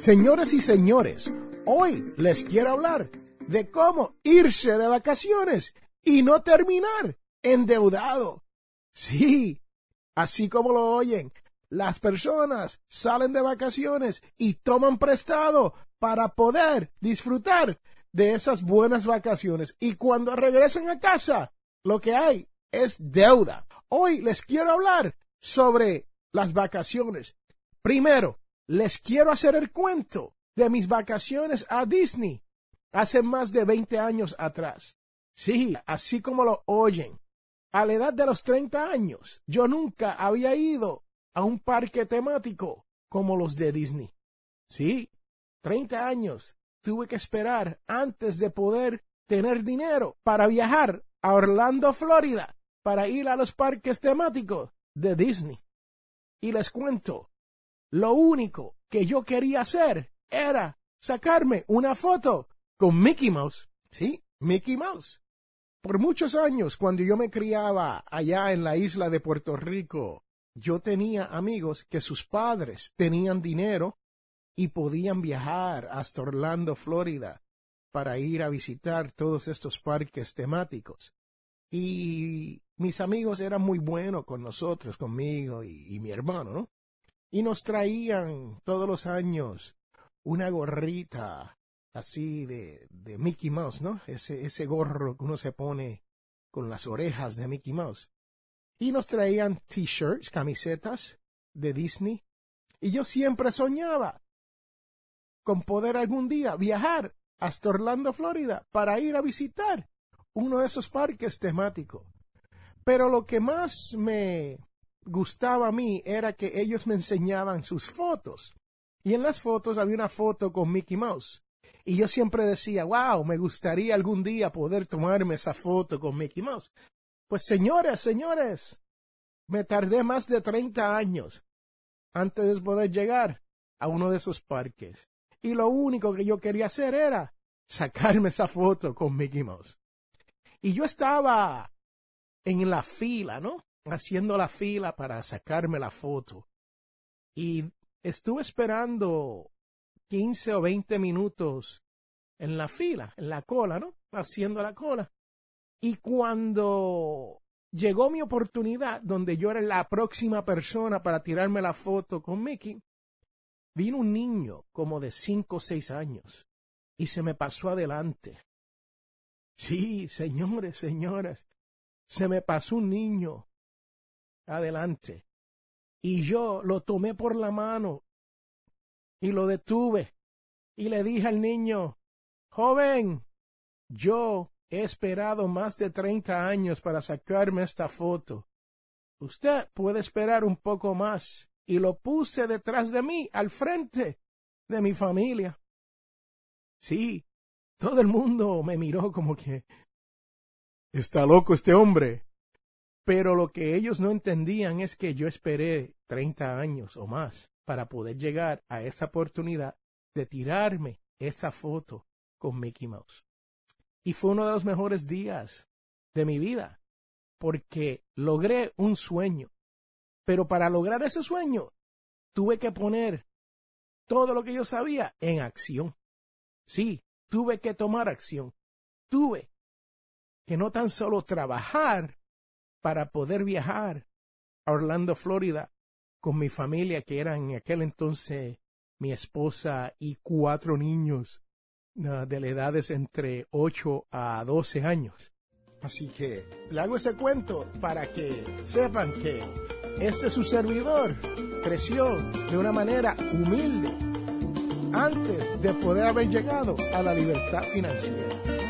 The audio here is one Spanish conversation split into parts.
Señoras y señores, hoy les quiero hablar de cómo irse de vacaciones y no terminar endeudado. Sí, así como lo oyen, las personas salen de vacaciones y toman prestado para poder disfrutar de esas buenas vacaciones. Y cuando regresen a casa, lo que hay es deuda. Hoy les quiero hablar sobre las vacaciones. Primero, les quiero hacer el cuento de mis vacaciones a Disney hace más de 20 años atrás. Sí, así como lo oyen. A la edad de los 30 años, yo nunca había ido a un parque temático como los de Disney. Sí, 30 años tuve que esperar antes de poder tener dinero para viajar a Orlando, Florida, para ir a los parques temáticos de Disney. Y les cuento, lo único que yo quería hacer era sacarme una foto con Mickey Mouse. Sí, Mickey Mouse. Por muchos años, cuando yo me criaba allá en la isla de Puerto Rico, yo tenía amigos que sus padres tenían dinero y podían viajar hasta Orlando, Florida, para ir a visitar todos estos parques temáticos. Y mis amigos eran muy buenos con nosotros, conmigo y, y mi hermano, ¿no? Y nos traían todos los años una gorrita así de, de Mickey Mouse, ¿no? Ese, ese gorro que uno se pone con las orejas de Mickey Mouse. Y nos traían t-shirts, camisetas de Disney. Y yo siempre soñaba con poder algún día viajar hasta Orlando, Florida, para ir a visitar uno de esos parques temáticos. Pero lo que más me gustaba a mí era que ellos me enseñaban sus fotos. Y en las fotos había una foto con Mickey Mouse. Y yo siempre decía, wow, me gustaría algún día poder tomarme esa foto con Mickey Mouse. Pues señores, señores, me tardé más de 30 años antes de poder llegar a uno de esos parques. Y lo único que yo quería hacer era sacarme esa foto con Mickey Mouse. Y yo estaba en la fila, ¿no? Haciendo la fila para sacarme la foto. Y estuve esperando 15 o 20 minutos en la fila, en la cola, ¿no? Haciendo la cola. Y cuando llegó mi oportunidad, donde yo era la próxima persona para tirarme la foto con Mickey, vino un niño como de 5 o 6 años y se me pasó adelante. Sí, señores, señoras, se me pasó un niño adelante. Y yo lo tomé por la mano y lo detuve y le dije al niño, joven, yo he esperado más de treinta años para sacarme esta foto. Usted puede esperar un poco más. Y lo puse detrás de mí, al frente de mi familia. Sí, todo el mundo me miró como que... Está loco este hombre. Pero lo que ellos no entendían es que yo esperé 30 años o más para poder llegar a esa oportunidad de tirarme esa foto con Mickey Mouse. Y fue uno de los mejores días de mi vida, porque logré un sueño. Pero para lograr ese sueño, tuve que poner todo lo que yo sabía en acción. Sí, tuve que tomar acción. Tuve que no tan solo trabajar para poder viajar a Orlando, Florida, con mi familia, que eran en aquel entonces mi esposa y cuatro niños uh, de la edades entre 8 a 12 años. Así que le hago ese cuento para que sepan que este su servidor creció de una manera humilde antes de poder haber llegado a la libertad financiera.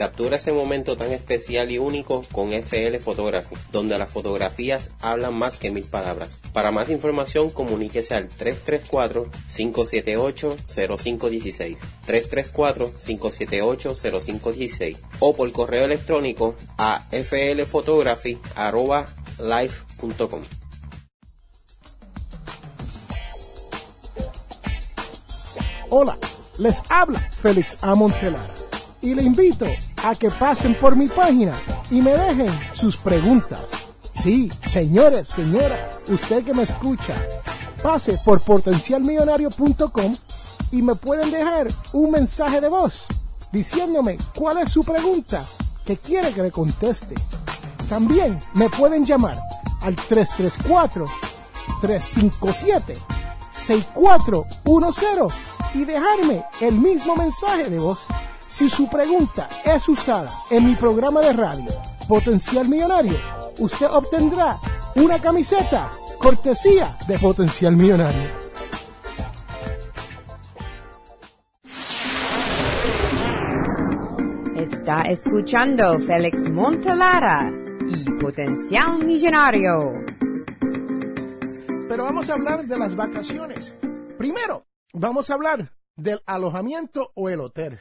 Captura ese momento tan especial y único con FL Photography, donde las fotografías hablan más que mil palabras. Para más información, comuníquese al 334-578-0516, 334-578-0516 o por correo electrónico a flphotography.life.com. Hola, les habla Félix Amontelara y le invito a que pasen por mi página y me dejen sus preguntas. Sí, señores, señora, usted que me escucha, pase por potencialmillonario.com y me pueden dejar un mensaje de voz diciéndome cuál es su pregunta que quiere que le conteste. También me pueden llamar al 334 357 6410 y dejarme el mismo mensaje de voz si su pregunta es usada en mi programa de radio Potencial Millonario, usted obtendrá una camiseta cortesía de Potencial Millonario. Está escuchando Félix Montelara y Potencial Millonario. Pero vamos a hablar de las vacaciones. Primero, vamos a hablar del alojamiento o el hotel.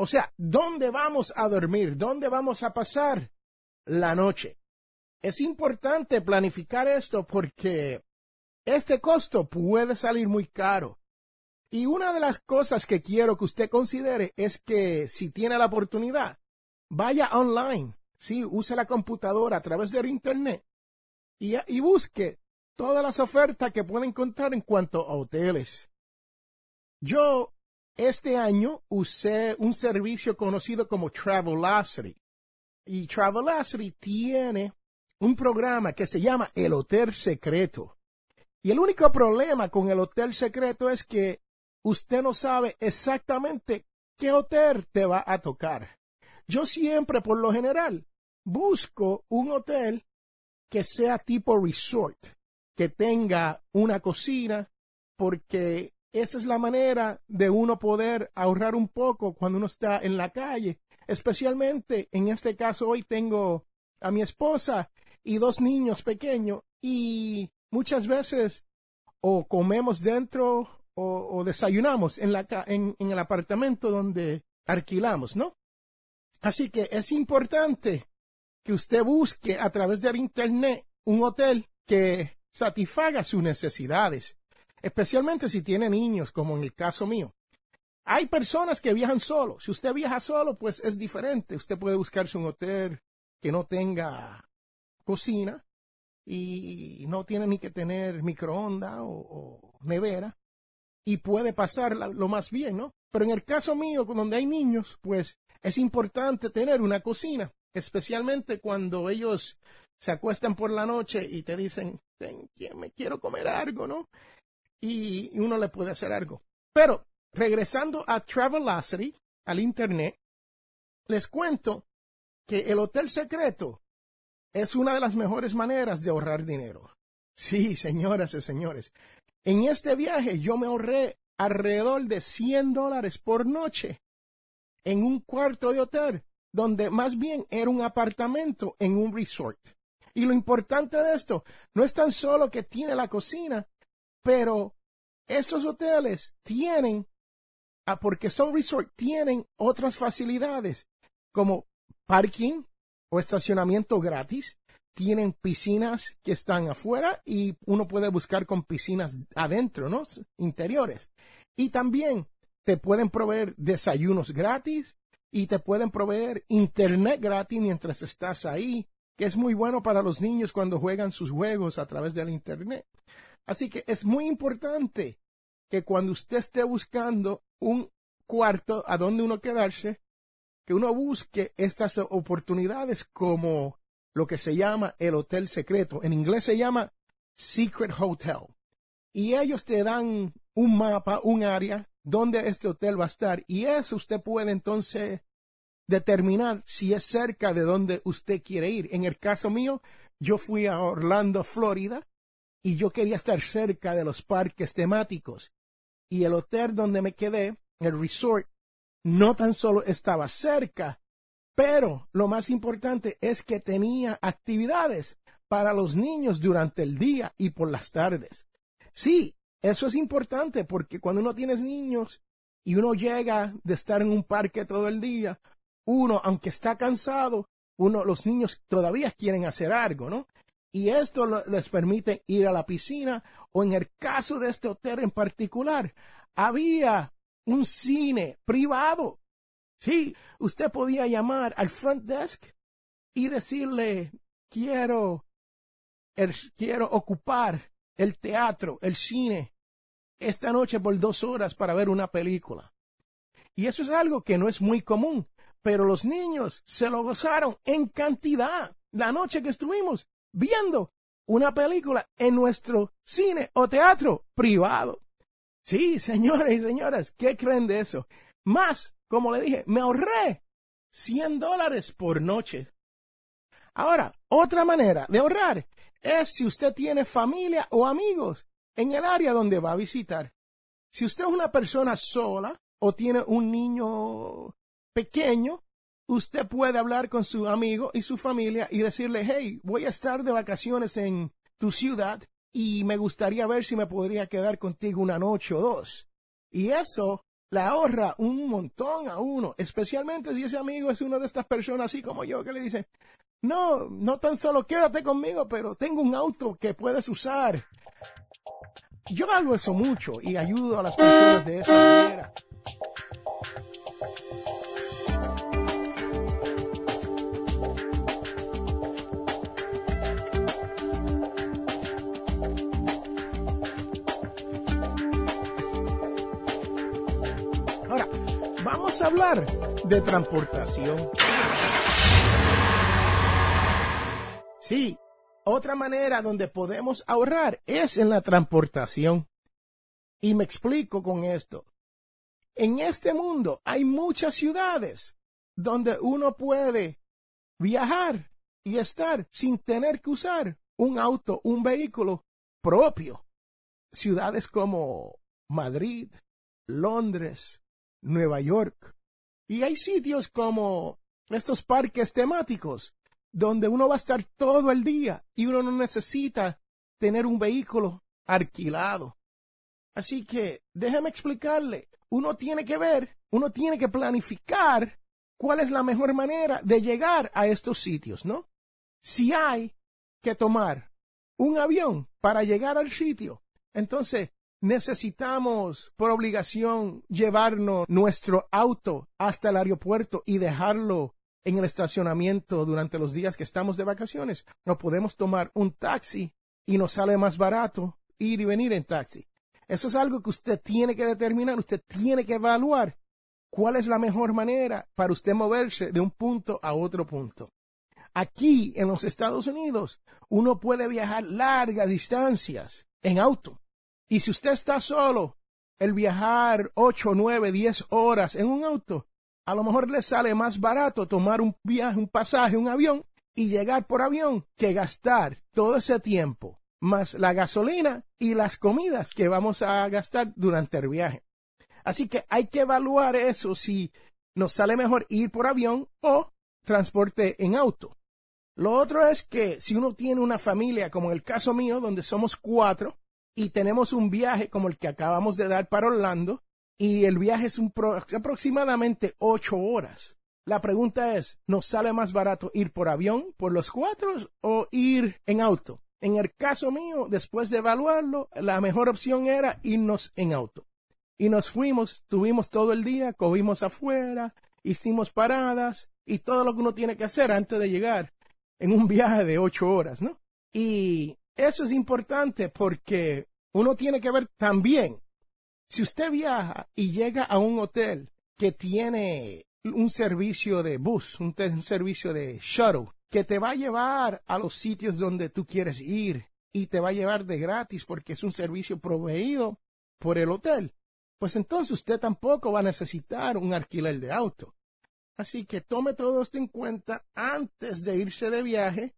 O sea, ¿dónde vamos a dormir? ¿Dónde vamos a pasar la noche? Es importante planificar esto porque este costo puede salir muy caro. Y una de las cosas que quiero que usted considere es que si tiene la oportunidad, vaya online, sí, use la computadora a través del internet y, y busque todas las ofertas que puede encontrar en cuanto a hoteles. Yo este año usé un servicio conocido como Travelocity. Y Travelocity tiene un programa que se llama el Hotel Secreto. Y el único problema con el Hotel Secreto es que usted no sabe exactamente qué hotel te va a tocar. Yo siempre, por lo general, busco un hotel que sea tipo resort, que tenga una cocina, porque esa es la manera de uno poder ahorrar un poco cuando uno está en la calle. Especialmente en este caso hoy tengo a mi esposa y dos niños pequeños y muchas veces o comemos dentro o, desayunamos en, la, en, en el apartamento donde alquilamos, ¿no? Así que es importante que usted busque a través del Internet un hotel que satisfaga sus necesidades especialmente si tiene niños, como en el caso mío. Hay personas que viajan solo. Si usted viaja solo, pues es diferente. Usted puede buscarse un hotel que no tenga cocina y no tiene ni que tener microondas o, nevera y puede pasar lo más bien, ¿no? Pero en el caso mío, donde hay niños, pues es importante tener una cocina, especialmente cuando ellos se acuestan por la noche y te dicen, me quiero comer algo, ¿no? Y uno le puede hacer algo. Pero regresando a Travelocity, al Internet, les cuento que el hotel secreto es una de las mejores maneras de ahorrar dinero. Sí, señoras y señores. En este viaje yo me ahorré alrededor de 100 dólares por noche en un cuarto de hotel, donde más bien era un apartamento en un resort. Y lo importante de esto no es tan solo que tiene la cocina, pero estos hoteles tienen, ah, porque son resort, tienen otras facilidades como parking, o estacionamiento gratis. Tienen piscinas que están afuera y uno puede buscar con piscinas adentro, ¿no? Interiores. Y también te pueden proveer desayunos gratis y te pueden proveer internet gratis mientras estás ahí, que es muy bueno para los niños cuando juegan sus juegos a través del internet. Así que es muy importante que cuando usted esté buscando un cuarto a donde uno quedarse, que uno busque estas oportunidades como lo que se llama el hotel secreto. En inglés se llama Secret Hotel. Y ellos te dan un mapa, un área donde este hotel va a estar. Y eso usted puede entonces determinar si es cerca de donde usted quiere ir. En el caso mío, yo fui a Orlando, Florida, y yo quería estar cerca de los parques temáticos. Y el hotel donde me quedé, el resort, no tan solo estaba cerca, pero lo más importante es que tenía actividades para los niños durante el día y por las tardes. Sí, eso es importante porque cuando uno tiene niños y uno llega de estar en un parque todo el día, uno, aunque está cansado, uno, los niños todavía quieren hacer algo, ¿no? Y esto les permite ir a la piscina o en el caso de este hotel en particular, había un cine privado. Sí, usted podía llamar al front desk y decirle, quiero, quiero ocupar el teatro, el cine, esta noche por dos horas para ver una película. Y eso es algo que no es muy común, pero los niños se lo gozaron en cantidad la noche que estuvimos viendo una película en nuestro cine o teatro privado. Sí, señores y señoras, ¿qué creen de eso? Más, como le dije, me ahorré 100 dólares por noche. Ahora, otra manera de ahorrar es si usted tiene familia o amigos en el área donde va a visitar. Si usted es una persona sola o tiene un niño pequeño, usted puede hablar con su amigo y su familia y decirle, hey, voy a estar de vacaciones en tu ciudad y me gustaría ver si me podría quedar contigo una noche o dos. Y eso le ahorra un montón a uno, especialmente si ese amigo es una de estas personas así como yo que le dice, no, no tan solo quédate conmigo, pero tengo un auto que puedes usar. Yo hago eso mucho y ayudo a las personas de esa manera. Hablar de transportación. Sí, otra manera donde podemos ahorrar es en la transportación. Y me explico con esto. En este mundo hay muchas ciudades donde uno puede viajar y estar sin tener que usar un auto, un vehículo propio. Ciudades como Madrid, Londres, Nueva York. Y hay sitios como estos parques temáticos donde uno va a estar todo el día y uno no necesita tener un vehículo alquilado. Así que déjeme explicarle, uno tiene que ver, uno tiene que planificar cuál es la mejor manera de llegar a estos sitios, ¿no? Si hay que tomar un avión para llegar al sitio, entonces necesitamos por obligación llevarnos nuestro auto hasta el aeropuerto y dejarlo en el estacionamiento durante los días que estamos de vacaciones. No podemos tomar un taxi y nos sale más barato ir y venir en taxi. Eso es algo que usted tiene que determinar, usted tiene que evaluar cuál es la mejor manera para usted moverse de un punto a otro punto. Aquí en los Estados Unidos uno puede viajar largas distancias en auto y si usted está solo, el viajar ocho, nueve, diez horas en un auto, a lo mejor le sale más barato tomar un viaje, un pasaje, un avión y llegar por avión que gastar todo ese tiempo, más la gasolina y las comidas que vamos a gastar durante el viaje. Así que hay que evaluar eso si nos sale mejor ir por avión o transporte en auto. Lo otro es que si uno tiene una familia, como en el caso mío, donde somos cuatro, y tenemos un viaje como el que acabamos de dar para Orlando y el viaje es un aproximadamente ocho horas. La pregunta es, ¿nos sale más barato ir por avión, por los cuatro, o ir en auto? En el caso mío, después de evaluarlo, la mejor opción era irnos en auto. Y nos fuimos, tuvimos todo el día, cogimos afuera, hicimos paradas y todo lo que uno tiene que hacer antes de llegar en un viaje de ocho horas, ¿no? Y eso es importante porque uno tiene que ver también, si usted viaja y llega a un hotel que tiene un servicio de bus, un, servicio de shuttle, que te va a llevar a los sitios donde tú quieres ir y te va a llevar de gratis porque es un servicio proveído por el hotel, pues entonces usted tampoco va a necesitar un alquiler de auto. Así que tome todo esto en cuenta antes de irse de viaje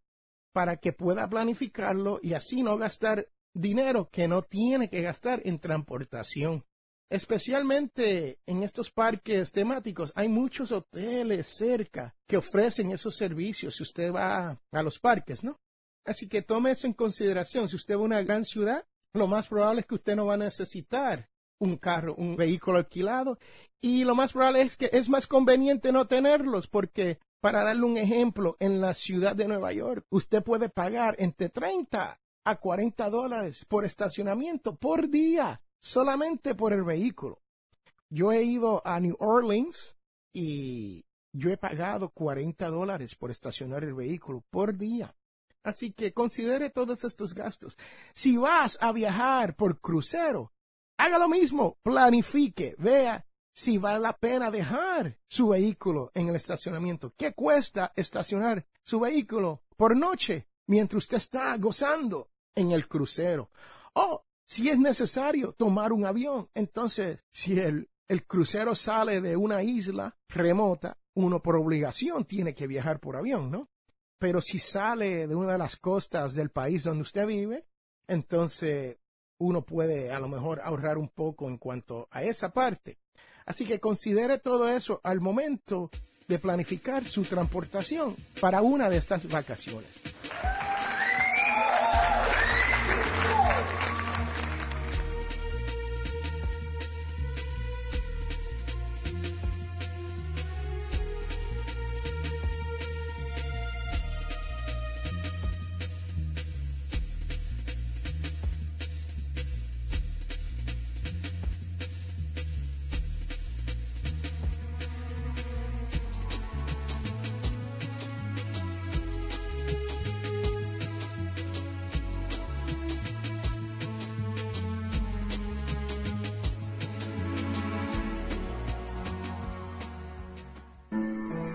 para que pueda planificarlo y así no gastar dinero que no tiene que gastar en transportación. Especialmente en estos parques temáticos, hay muchos hoteles cerca que ofrecen esos servicios si usted va a los parques, ¿no? Así que tome eso en consideración. Si usted va a una gran ciudad, lo más probable es que usted no va a necesitar un carro, un vehículo alquilado. Y lo más probable es que es más conveniente no tenerlos porque, para darle un ejemplo, en la ciudad de Nueva York, usted puede pagar entre 30 a 40 dólares por estacionamiento por día solamente por el vehículo. Yo he ido a New Orleans y yo he pagado 40 dólares por estacionar el vehículo por día. Así que considere todos estos gastos. Si vas a viajar por crucero, haga lo mismo, planifique, vea si vale la pena dejar su vehículo en el estacionamiento. ¿Qué cuesta estacionar su vehículo por noche mientras usted está gozando en el crucero? O si es necesario tomar un avión, entonces si el, el crucero sale de una isla remota, uno por obligación tiene que viajar por avión, ¿no? Pero si sale de una de las costas del país donde usted vive, entonces uno puede a lo mejor ahorrar un poco en cuanto a esa parte. Así que considere todo eso al momento de planificar su transportación para una de estas vacaciones.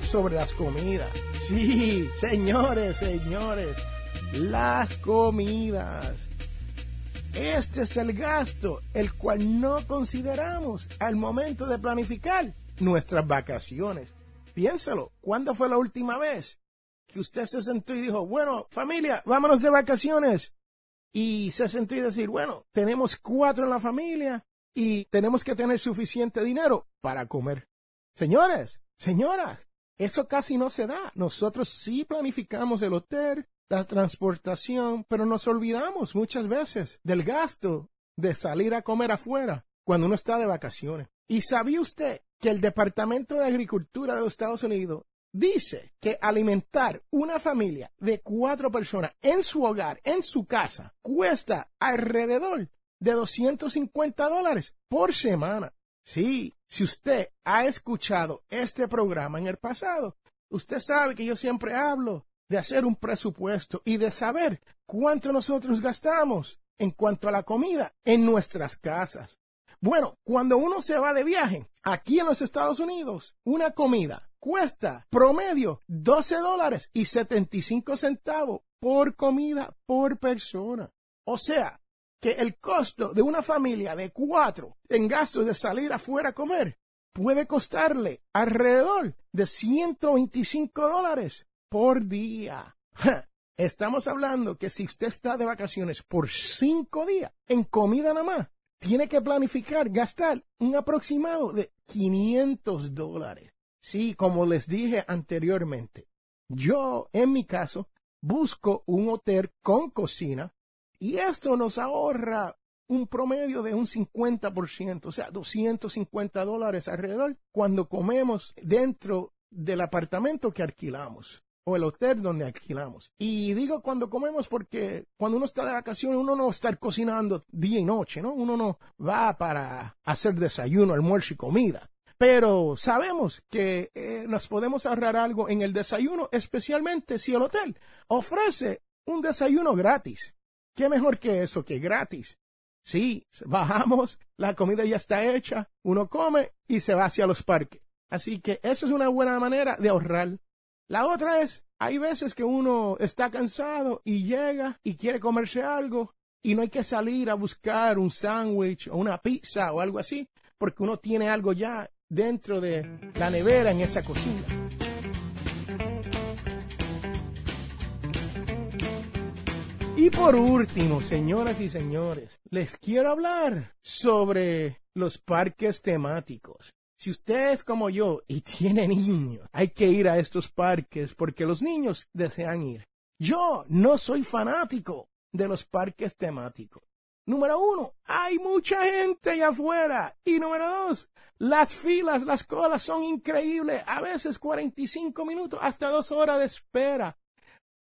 Sobre las comidas. Sí, señores, señores, las comidas. Este es el gasto, el cual no consideramos al momento de planificar nuestras vacaciones. Piénsalo, ¿cuándo fue la última vez que usted se sentó y dijo, bueno, familia, vámonos de vacaciones? Y se sentó y decir, bueno, tenemos cuatro en la familia y tenemos que tener suficiente dinero para comer. Señores, señoras, eso casi no se da. Nosotros sí planificamos el hotel, la transportación, pero nos olvidamos muchas veces del gasto de salir a comer afuera cuando uno está de vacaciones. ¿Y sabía usted que el Departamento de Agricultura de los Estados Unidos dice que alimentar una familia de cuatro personas en su hogar, en su casa, cuesta alrededor de 250 dólares por semana? Sí, si usted ha escuchado este programa en el pasado, usted sabe que yo siempre hablo de hacer un presupuesto y de saber cuánto nosotros gastamos en cuanto a la comida en nuestras casas. Bueno, cuando uno se va de viaje aquí en los Estados Unidos, una comida cuesta promedio 12 dólares y 75 centavos por comida por persona. O sea, que el costo de una familia de cuatro en gastos de salir afuera a comer puede costarle alrededor de 125 dólares por día. Estamos hablando que si usted está de vacaciones por cinco días en comida nada más, tiene que planificar gastar un aproximado de 500 dólares. Sí, como les dije anteriormente, yo en mi caso busco un hotel con cocina y esto nos ahorra un promedio de un 50%, o sea, 250 dólares alrededor cuando comemos dentro del apartamento que alquilamos o el hotel donde alquilamos. Y digo cuando comemos porque cuando uno está de vacaciones uno no estar cocinando día y noche, ¿no? Uno no va para hacer desayuno, almuerzo y comida. Pero sabemos que eh, nos podemos ahorrar algo en el desayuno, especialmente si el hotel ofrece un desayuno gratis. ¿Qué mejor que eso, que gratis? Sí, bajamos, la comida ya está hecha, uno come y se va hacia los parques. Así que esa es una buena manera de ahorrar. La otra es, hay veces que uno está cansado y llega y quiere comerse algo y no hay que salir a buscar un sándwich o una pizza o algo así, porque uno tiene algo ya dentro de la nevera en esa cocina. Y por último, señoras y señores, les quiero hablar sobre los parques temáticos. Si usted es como yo y tiene niños, hay que ir a estos parques porque los niños desean ir. Yo no soy fanático de los parques temáticos. Número uno, hay mucha gente allá afuera. Y número dos, las filas, las colas son increíbles. A veces 45 minutos, hasta dos horas de espera.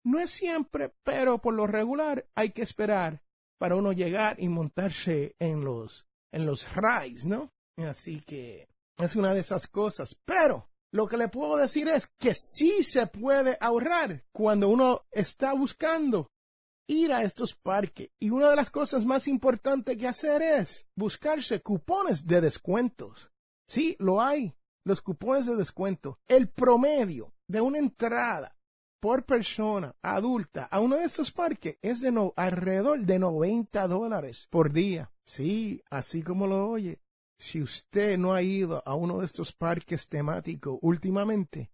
No es siempre, pero por lo regular hay que esperar para uno llegar y montarse en los, en los rides, ¿no? Así que es una de esas cosas. Pero lo que le puedo decir es que sí se puede ahorrar cuando uno está buscando ir a estos parques. Y una de las cosas más importantes que hacer es buscarse cupones de descuentos. Sí, lo hay. Los cupones de descuento. El promedio de una entrada por persona adulta a uno de estos parques es de no, alrededor de 90 dólares por día. Sí, así como lo oye. Si usted no ha ido a uno de estos parques temáticos últimamente,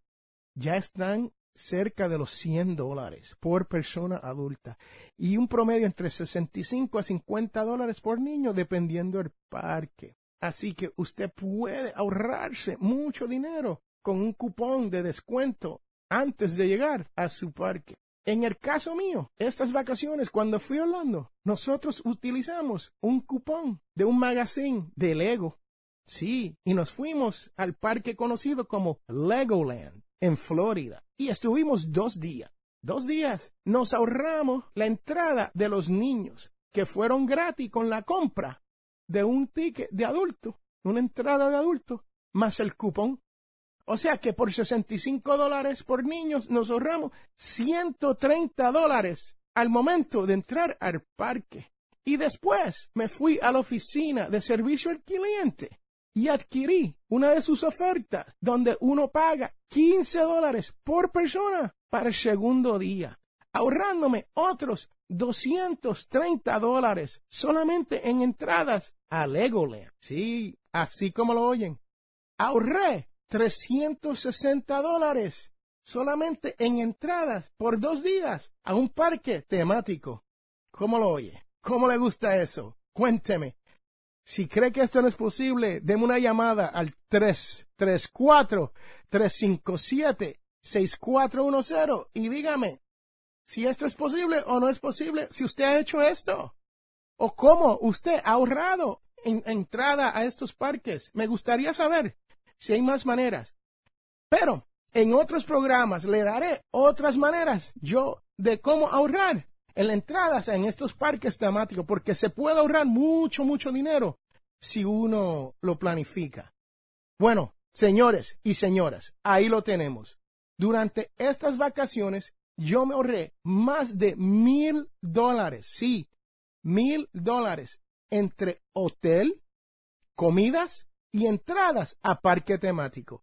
ya están cerca de los 100 dólares por persona adulta y un promedio entre 65 a 50 dólares por niño dependiendo del parque. Así que usted puede ahorrarse mucho dinero con un cupón de descuento antes de llegar a su parque. En el caso mío, estas vacaciones, cuando fui a Orlando, nosotros utilizamos un cupón de un magazine de Lego. Sí, y nos fuimos al parque conocido como Legoland en Florida. Y estuvimos dos días. Dos días. Nos ahorramos la entrada de los niños, que fueron gratis con la compra de un ticket de adulto, una entrada de adulto, más el cupón o sea que por 65 dólares por niños nos ahorramos 130 dólares al momento de entrar al parque. Y después me fui a la oficina de servicio al cliente y adquirí una de sus ofertas donde uno paga 15 dólares por persona para el segundo día, ahorrándome otros 230 dólares solamente en entradas a Legoland. Sí, así como lo oyen. Ahorré 360 dólares solamente en entradas por dos días a un parque temático. ¿Cómo lo oye? ¿Cómo le gusta eso? Cuénteme. Si cree que esto no es posible, deme una llamada al 334-357-6410 y dígame si esto es posible o no es posible, si usted ha hecho esto o cómo usted ha ahorrado en entrada a estos parques. Me gustaría saber si hay más maneras. Pero en otros programas le daré otras maneras yo de cómo ahorrar en entradas en estos parques temáticos, porque se puede ahorrar mucho, mucho dinero si uno lo planifica. Bueno, señores y señoras, ahí lo tenemos. Durante estas vacaciones yo me ahorré más de mil dólares, sí, mil dólares entre hotel, comidas y entradas a parque temático.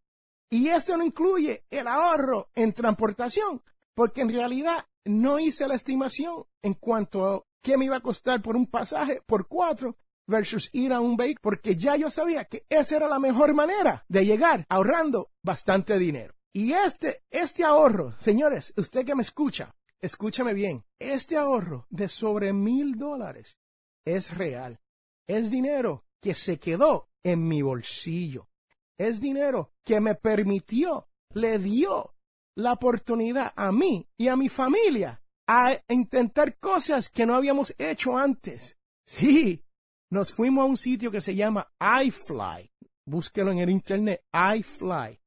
Y esto no incluye el ahorro en transportación, porque en realidad no hice la estimación en cuanto a qué me iba a costar por un pasaje por cuatro versus ir a un vehículo, porque ya yo sabía que esa era la mejor manera de llegar ahorrando bastante dinero. Y este, este ahorro, señores, usted que me escucha, escúchame bien, este ahorro de sobre mil dólares es real. Es dinero que se quedó en mi bolsillo. Es dinero que me permitió, le dio la oportunidad a mí y a mi familia a intentar cosas que no habíamos hecho antes. Sí, nos fuimos a un sitio que se llama iFly. Búsquelo en el internet, iFly.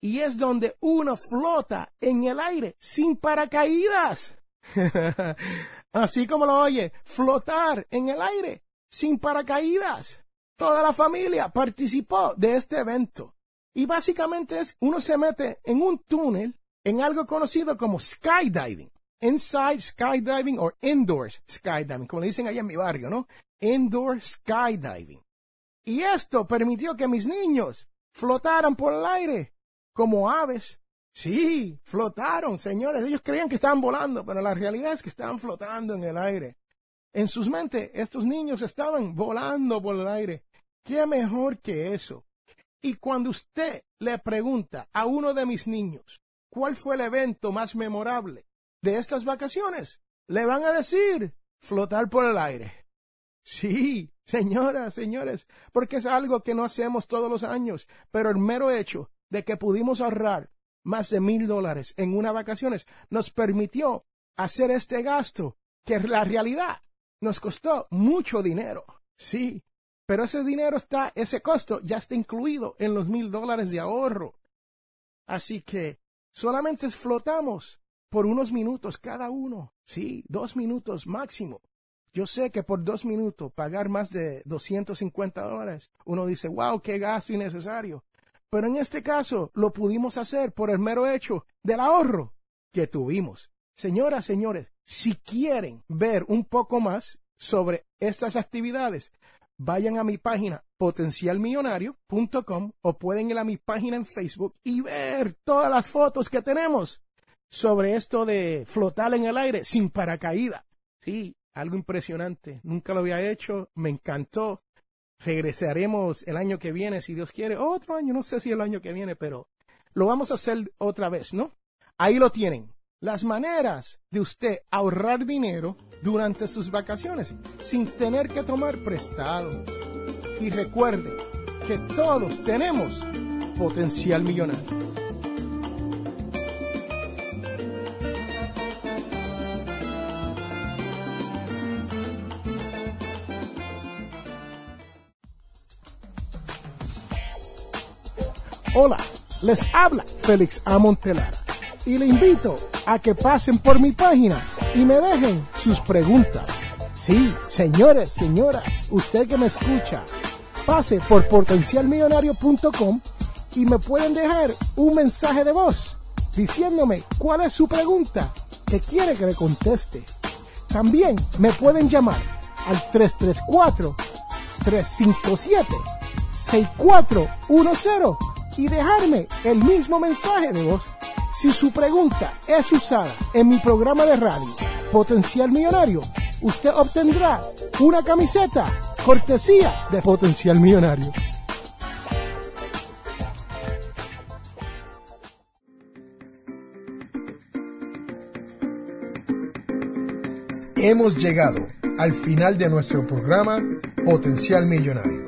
Y es donde uno flota en el aire sin paracaídas. Así como lo oye, flotar en el aire sin paracaídas. Toda la familia participó de este evento. Y básicamente es, uno se mete en un túnel en algo conocido como skydiving. Inside skydiving o indoors skydiving, como le dicen allá en mi barrio, ¿no? Indoor skydiving. Y esto permitió que mis niños flotaran por el aire como aves. Sí, flotaron, señores. Ellos creían que estaban volando, pero la realidad es que estaban flotando en el aire. En sus mentes, estos niños estaban volando por el aire. ¿Qué mejor que eso? Y cuando usted le pregunta a uno de mis niños cuál fue el evento más memorable de estas vacaciones, le van a decir flotar por el aire. Sí, señoras, señores, porque es algo que no hacemos todos los años, pero el mero hecho de que pudimos ahorrar más de mil dólares en unas vacaciones nos permitió hacer este gasto que la realidad nos costó mucho dinero. Sí, pero ese dinero está, ese costo ya está incluido en los mil dólares de ahorro. Así que solamente flotamos por unos minutos cada uno. Sí, dos minutos máximo. Yo sé que por dos minutos pagar más de 250 dólares, uno dice, wow, qué gasto innecesario. Pero en este caso lo pudimos hacer por el mero hecho del ahorro que tuvimos. Señoras, señores, si quieren ver un poco más sobre estas actividades, vayan a mi página potencialmillonario.com o pueden ir a mi página en Facebook y ver todas las fotos que tenemos sobre esto de flotar en el aire sin paracaídas. Sí, algo impresionante. Nunca lo había hecho, me encantó. Regresaremos el año que viene, si Dios quiere. Otro año, no sé si el año que viene, pero lo vamos a hacer otra vez, ¿no? Ahí lo tienen. Las maneras de usted ahorrar dinero durante sus vacaciones sin tener que tomar prestado. Y recuerde que todos tenemos potencial millonario. Hola, les habla Félix A. Y le invito a que pasen por mi página y me dejen sus preguntas. Sí, señores, señora, usted que me escucha, pase por potencialmillonario.com y me pueden dejar un mensaje de voz diciéndome cuál es su pregunta que quiere que le conteste. También me pueden llamar al 334 357 6410 y dejarme el mismo mensaje de voz. Si su pregunta es usada en mi programa de radio Potencial Millonario, usted obtendrá una camiseta cortesía de Potencial Millonario. Hemos llegado al final de nuestro programa Potencial Millonario.